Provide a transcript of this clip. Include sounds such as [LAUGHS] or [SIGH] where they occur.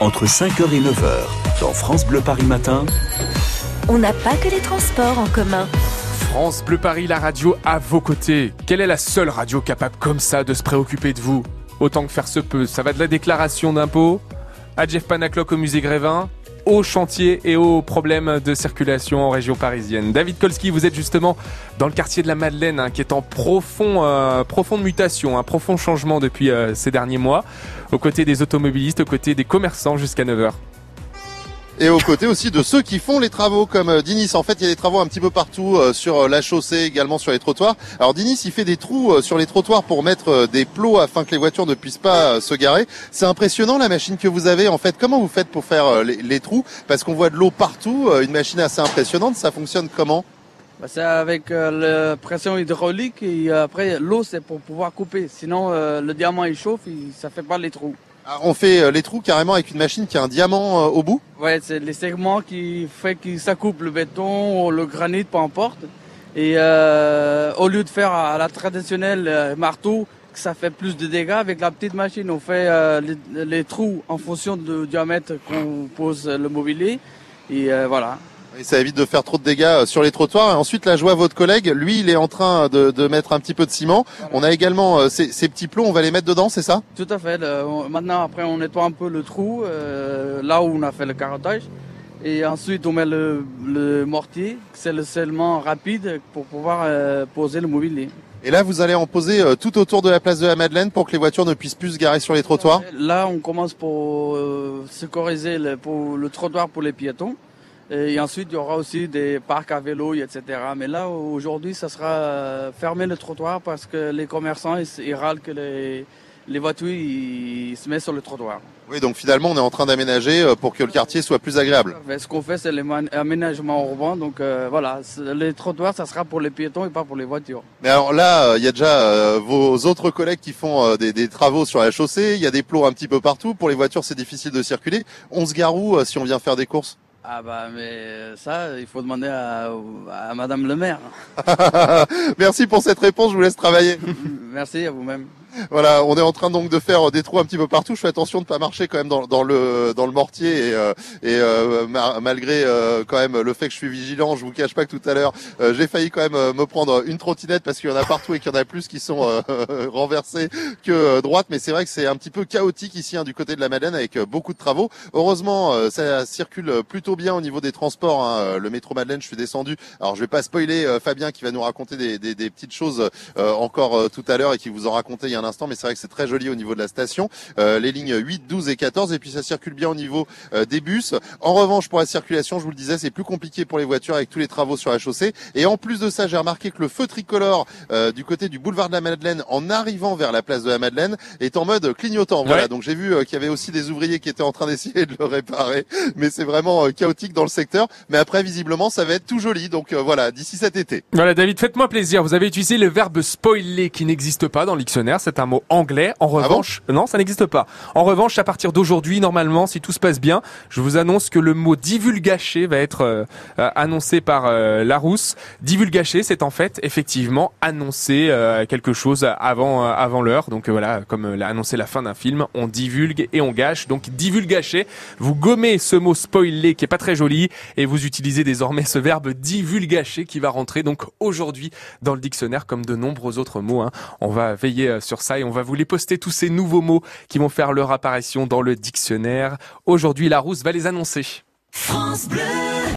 entre 5h et 9h, dans France Bleu Paris Matin. On n'a pas que les transports en commun. France Bleu Paris, la radio à vos côtés. Quelle est la seule radio capable comme ça de se préoccuper de vous? Autant que faire se peut. Ça va de la déclaration d'impôts à Jeff Panaclock au musée Grévin, aux chantiers et aux problèmes de circulation en région parisienne. David Kolski, vous êtes justement dans le quartier de la Madeleine, hein, qui est en profond, euh, profonde mutation, un profond changement depuis euh, ces derniers mois, aux côtés des automobilistes, aux côtés des commerçants jusqu'à 9h et aux côtés aussi de ceux qui font les travaux comme euh, Dinis. En fait, il y a des travaux un petit peu partout euh, sur euh, la chaussée, également sur les trottoirs. Alors Dinis, il fait des trous sur les trottoirs pour mettre des plots afin que les voitures ne puissent pas se garer. C'est impressionnant la machine que vous avez. En fait, comment vous faites pour faire les, trous? Parce qu'on voit de l'eau partout. Une machine assez impressionnante. Ça fonctionne comment? Bah, c'est avec la pression hydraulique et après l'eau c'est pour pouvoir couper. Sinon le diamant il chauffe, et ça fait pas les trous. Ah, on fait euh, les trous carrément avec une machine qui a un diamant euh, au bout Ouais, c'est les segments qui fait que ça coupe le béton ou le granit, peu importe. Et euh, au lieu de faire à la traditionnelle marteau, ça fait plus de dégâts, avec la petite machine, on fait les, trous en fonction du diamètre qu'on pose le mobilier. Et voilà. Et ça évite de faire trop de dégâts euh, sur les trottoirs. Et ensuite, là, je vois votre collègue, lui, il est en train de, mettre un petit peu de ciment. On a également euh, ces, petits plots, on va les mettre dedans, c'est ça? Tout à fait. maintenant, après, on nettoie un peu le trou, euh, là où on a fait le carottage. Et ensuite, on met le, mortier, c'est le scellement rapide pour pouvoir poser le mobilier. Et là, vous allez en poser tout autour de la place de la Madeleine pour que les voitures ne puissent plus se garer sur les trottoirs? Là, on commence pour sécuriser pour le trottoir pour les piétons. Et ensuite, il y aura aussi des parcs à vélo, etc. Mais là, aujourd'hui, ça sera euh, fermé le trottoir parce que les commerçants, ils, râlent que les, les voitures ils se mettent sur le trottoir. Oui, donc finalement, on est en train d'aménager euh, pour que le quartier soit plus agréable. Ce qu'on fait, c'est l'aménagement urbain. Donc euh, voilà, les trottoirs, ça sera pour les piétons et pas pour les voitures. Mais alors là, il y a déjà vos autres collègues qui font des, des, travaux sur la chaussée. Il y a des plots un petit peu partout. Pour les voitures, c'est difficile de circuler. On se gare où si on vient faire des courses ah bah mais ça, il faut demander à, à Madame le maire. [LAUGHS] Merci pour cette réponse, je vous laisse travailler. [LAUGHS] Merci à vous-même. Voilà, on est en train donc de faire des trous un petit peu partout. Je fais attention de pas marcher quand même dans, dans le dans le mortier et, euh, et euh, malgré euh, quand même le fait que je suis vigilant, je vous cache pas que tout à l'heure j'ai failli quand même me prendre une trottinette parce qu'il y en a partout et qu'il y en a plus qui sont [LAUGHS] renversés que droite. Mais c'est vrai que c'est un petit peu chaotique ici hein, du côté de la Madeleine avec beaucoup de travaux. Heureusement, ça circule plutôt bien au niveau des transports. Hein. Le métro Madeleine, je suis descendu. Alors je vais pas spoiler Fabien qui va nous raconter des, des, des petites choses encore tout à l'heure et qui vous en racontait il y a un instant, mais c'est vrai que c'est très joli au niveau de la station. Euh, les lignes 8, 12 et 14, et puis ça circule bien au niveau euh, des bus. En revanche, pour la circulation, je vous le disais, c'est plus compliqué pour les voitures avec tous les travaux sur la chaussée. Et en plus de ça, j'ai remarqué que le feu tricolore euh, du côté du boulevard de la Madeleine, en arrivant vers la place de la Madeleine, est en mode clignotant. Voilà, donc j'ai vu qu'il y avait aussi des ouvriers qui étaient en train d'essayer de le réparer, mais c'est vraiment chaotique dans le secteur. Mais après, visiblement, ça va être tout joli. Donc voilà, d'ici cet été. Voilà, David, faites-moi plaisir. Vous avez utilisé le verbe spoiler qui n'existe pas dans le dictionnaire c'est un mot anglais. En ah revanche, non, ça n'existe pas. En revanche, à partir d'aujourd'hui, normalement, si tout se passe bien, je vous annonce que le mot divulgaché va être euh, euh, annoncé par euh, Larousse. Divulgaché, c'est en fait effectivement annoncer quelque chose avant avant l'heure. Donc voilà, comme l'a annoncé la fin d'un film, on divulgue et on gâche. Donc divulgaché, vous gommez ce mot spoilé qui est pas très joli et vous utilisez désormais ce verbe divulgaché qui va rentrer donc aujourd'hui dans le dictionnaire comme de nombreux autres mots. Hein. On va veiller et on va vous les poster tous ces nouveaux mots qui vont faire leur apparition dans le dictionnaire. Aujourd'hui, Larousse va les annoncer.